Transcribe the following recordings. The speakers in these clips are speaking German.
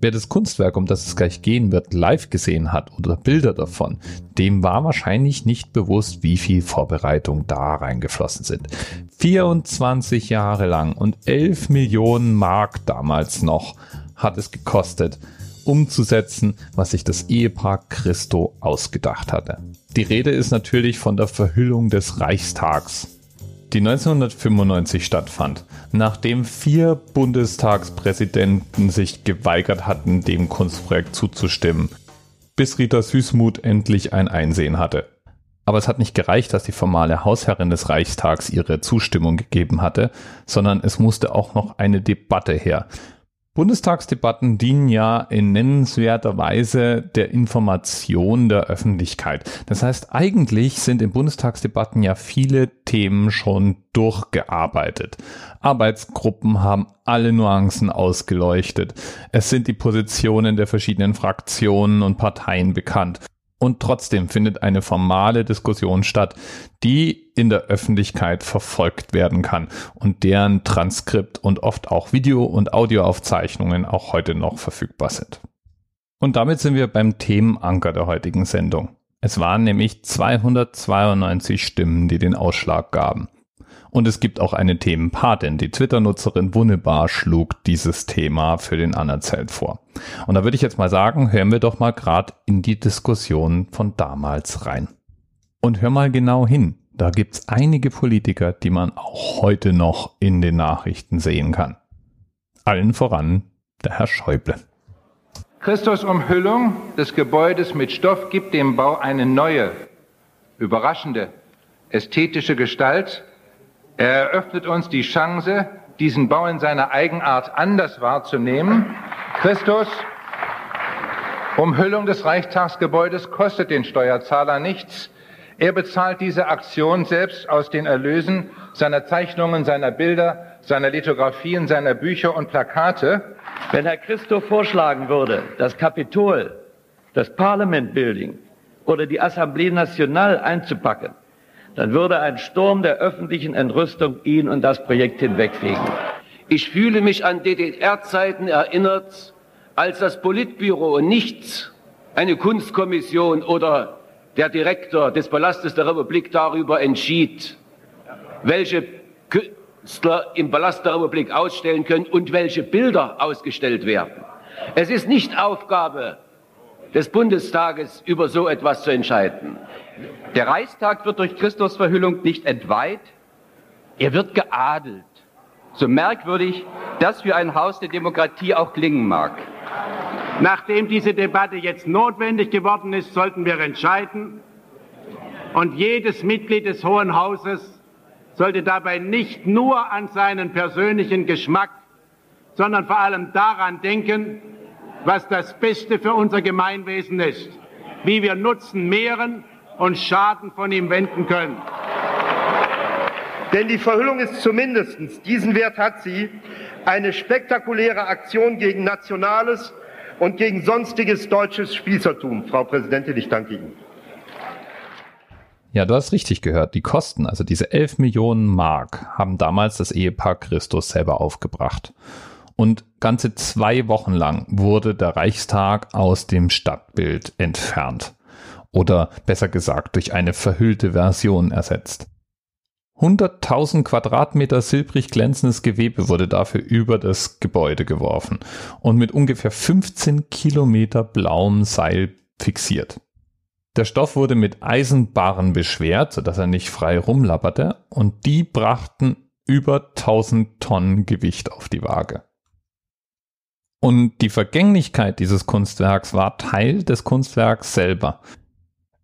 Wer das Kunstwerk, um das es gleich gehen wird, live gesehen hat oder Bilder davon, dem war wahrscheinlich nicht bewusst, wie viel Vorbereitung da reingeflossen sind. 24 Jahre lang und 11 Millionen Mark damals noch hat es gekostet, umzusetzen, was sich das Ehepaar Christo ausgedacht hatte. Die Rede ist natürlich von der Verhüllung des Reichstags die 1995 stattfand, nachdem vier Bundestagspräsidenten sich geweigert hatten, dem Kunstprojekt zuzustimmen, bis Rita Süßmuth endlich ein Einsehen hatte. Aber es hat nicht gereicht, dass die formale Hausherrin des Reichstags ihre Zustimmung gegeben hatte, sondern es musste auch noch eine Debatte her, Bundestagsdebatten dienen ja in nennenswerter Weise der Information der Öffentlichkeit. Das heißt, eigentlich sind in Bundestagsdebatten ja viele Themen schon durchgearbeitet. Arbeitsgruppen haben alle Nuancen ausgeleuchtet. Es sind die Positionen der verschiedenen Fraktionen und Parteien bekannt. Und trotzdem findet eine formale Diskussion statt, die in der Öffentlichkeit verfolgt werden kann und deren Transkript und oft auch Video- und Audioaufzeichnungen auch heute noch verfügbar sind. Und damit sind wir beim Themenanker der heutigen Sendung. Es waren nämlich 292 Stimmen, die den Ausschlag gaben. Und es gibt auch eine Themenpatin. Die Twitter-Nutzerin Wunnebar schlug dieses Thema für den Anerzählt vor. Und da würde ich jetzt mal sagen, hören wir doch mal gerade in die Diskussion von damals rein. Und hör mal genau hin. Da gibt's einige Politiker, die man auch heute noch in den Nachrichten sehen kann. Allen voran der Herr Schäuble. Christus Umhüllung des Gebäudes mit Stoff gibt dem Bau eine neue, überraschende, ästhetische Gestalt, er eröffnet uns die Chance, diesen Bau in seiner Eigenart anders wahrzunehmen. Christus, Umhüllung des Reichstagsgebäudes kostet den Steuerzahler nichts. Er bezahlt diese Aktion selbst aus den Erlösen seiner Zeichnungen, seiner Bilder, seiner Lithografien, seiner Bücher und Plakate. Wenn Herr Christo vorschlagen würde, das Kapitol, das Parliament Building oder die Assemblée Nationale einzupacken, dann würde ein Sturm der öffentlichen Entrüstung ihn und das Projekt hinwegfegen. Ich fühle mich an DDR-Zeiten erinnert, als das Politbüro nichts, eine Kunstkommission oder der Direktor des Palastes der Republik darüber entschied, welche Künstler im Palast der Republik ausstellen können und welche Bilder ausgestellt werden. Es ist nicht Aufgabe des Bundestages, über so etwas zu entscheiden. Der Reichstag wird durch Christus Verhüllung nicht entweiht, er wird geadelt. So merkwürdig das für ein Haus der Demokratie auch klingen mag. Nachdem diese Debatte jetzt notwendig geworden ist, sollten wir entscheiden. Und jedes Mitglied des Hohen Hauses sollte dabei nicht nur an seinen persönlichen Geschmack, sondern vor allem daran denken, was das Beste für unser Gemeinwesen ist, wie wir Nutzen mehren und Schaden von ihm wenden können. Denn die Verhüllung ist zumindest, diesen Wert hat sie, eine spektakuläre Aktion gegen nationales und gegen sonstiges deutsches Spießertum. Frau Präsidentin, ich danke Ihnen. Ja, du hast richtig gehört. Die Kosten, also diese 11 Millionen Mark, haben damals das Ehepaar Christus selber aufgebracht. Und ganze zwei Wochen lang wurde der Reichstag aus dem Stadtbild entfernt oder besser gesagt durch eine verhüllte Version ersetzt. 100.000 Quadratmeter silbrig glänzendes Gewebe wurde dafür über das Gebäude geworfen und mit ungefähr 15 Kilometer blauem Seil fixiert. Der Stoff wurde mit Eisenbarren beschwert, sodass er nicht frei rumlapperte und die brachten über 1000 Tonnen Gewicht auf die Waage. Und die Vergänglichkeit dieses Kunstwerks war Teil des Kunstwerks selber.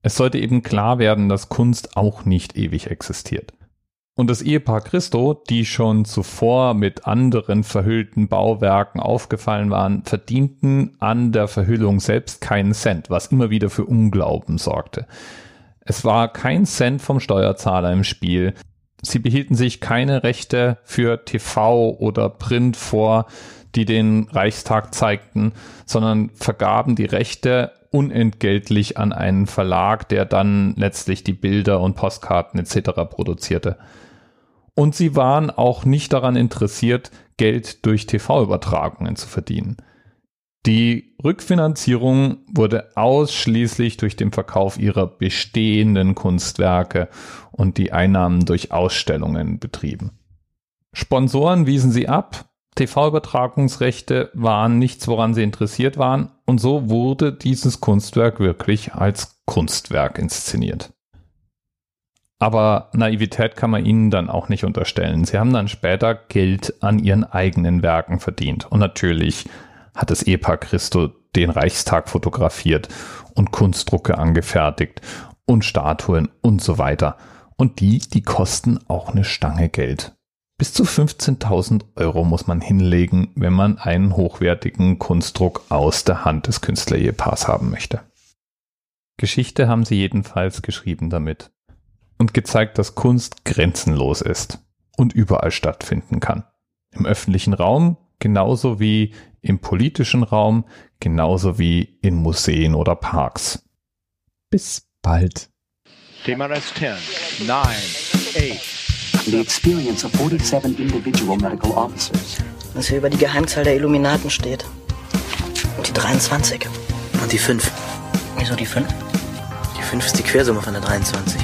Es sollte eben klar werden, dass Kunst auch nicht ewig existiert. Und das Ehepaar Christo, die schon zuvor mit anderen verhüllten Bauwerken aufgefallen waren, verdienten an der Verhüllung selbst keinen Cent, was immer wieder für Unglauben sorgte. Es war kein Cent vom Steuerzahler im Spiel. Sie behielten sich keine Rechte für TV oder Print vor, die den Reichstag zeigten, sondern vergaben die Rechte unentgeltlich an einen Verlag, der dann letztlich die Bilder und Postkarten etc. produzierte. Und sie waren auch nicht daran interessiert, Geld durch TV-Übertragungen zu verdienen. Die Rückfinanzierung wurde ausschließlich durch den Verkauf ihrer bestehenden Kunstwerke und die Einnahmen durch Ausstellungen betrieben. Sponsoren wiesen sie ab, TV-Übertragungsrechte waren nichts, woran sie interessiert waren, und so wurde dieses Kunstwerk wirklich als Kunstwerk inszeniert. Aber Naivität kann man ihnen dann auch nicht unterstellen. Sie haben dann später Geld an ihren eigenen Werken verdient. Und natürlich hat das Ehepaar Christo den Reichstag fotografiert und Kunstdrucke angefertigt und Statuen und so weiter. Und die, die kosten auch eine Stange Geld. Bis zu 15.000 Euro muss man hinlegen, wenn man einen hochwertigen Kunstdruck aus der Hand des Künstler-Ehepaars haben möchte. Geschichte haben sie jedenfalls geschrieben damit und gezeigt, dass Kunst grenzenlos ist und überall stattfinden kann. Im öffentlichen Raum genauso wie im politischen Raum, genauso wie in Museen oder Parks. Bis bald. TMRS 10, 9, 8, the experience of 47 individual medical officers. Was hier über die Geheimzahl der Illuminaten steht. Und die 23. Und die 5. Wieso die 5? Die 5 ist die Quersumme von der 23.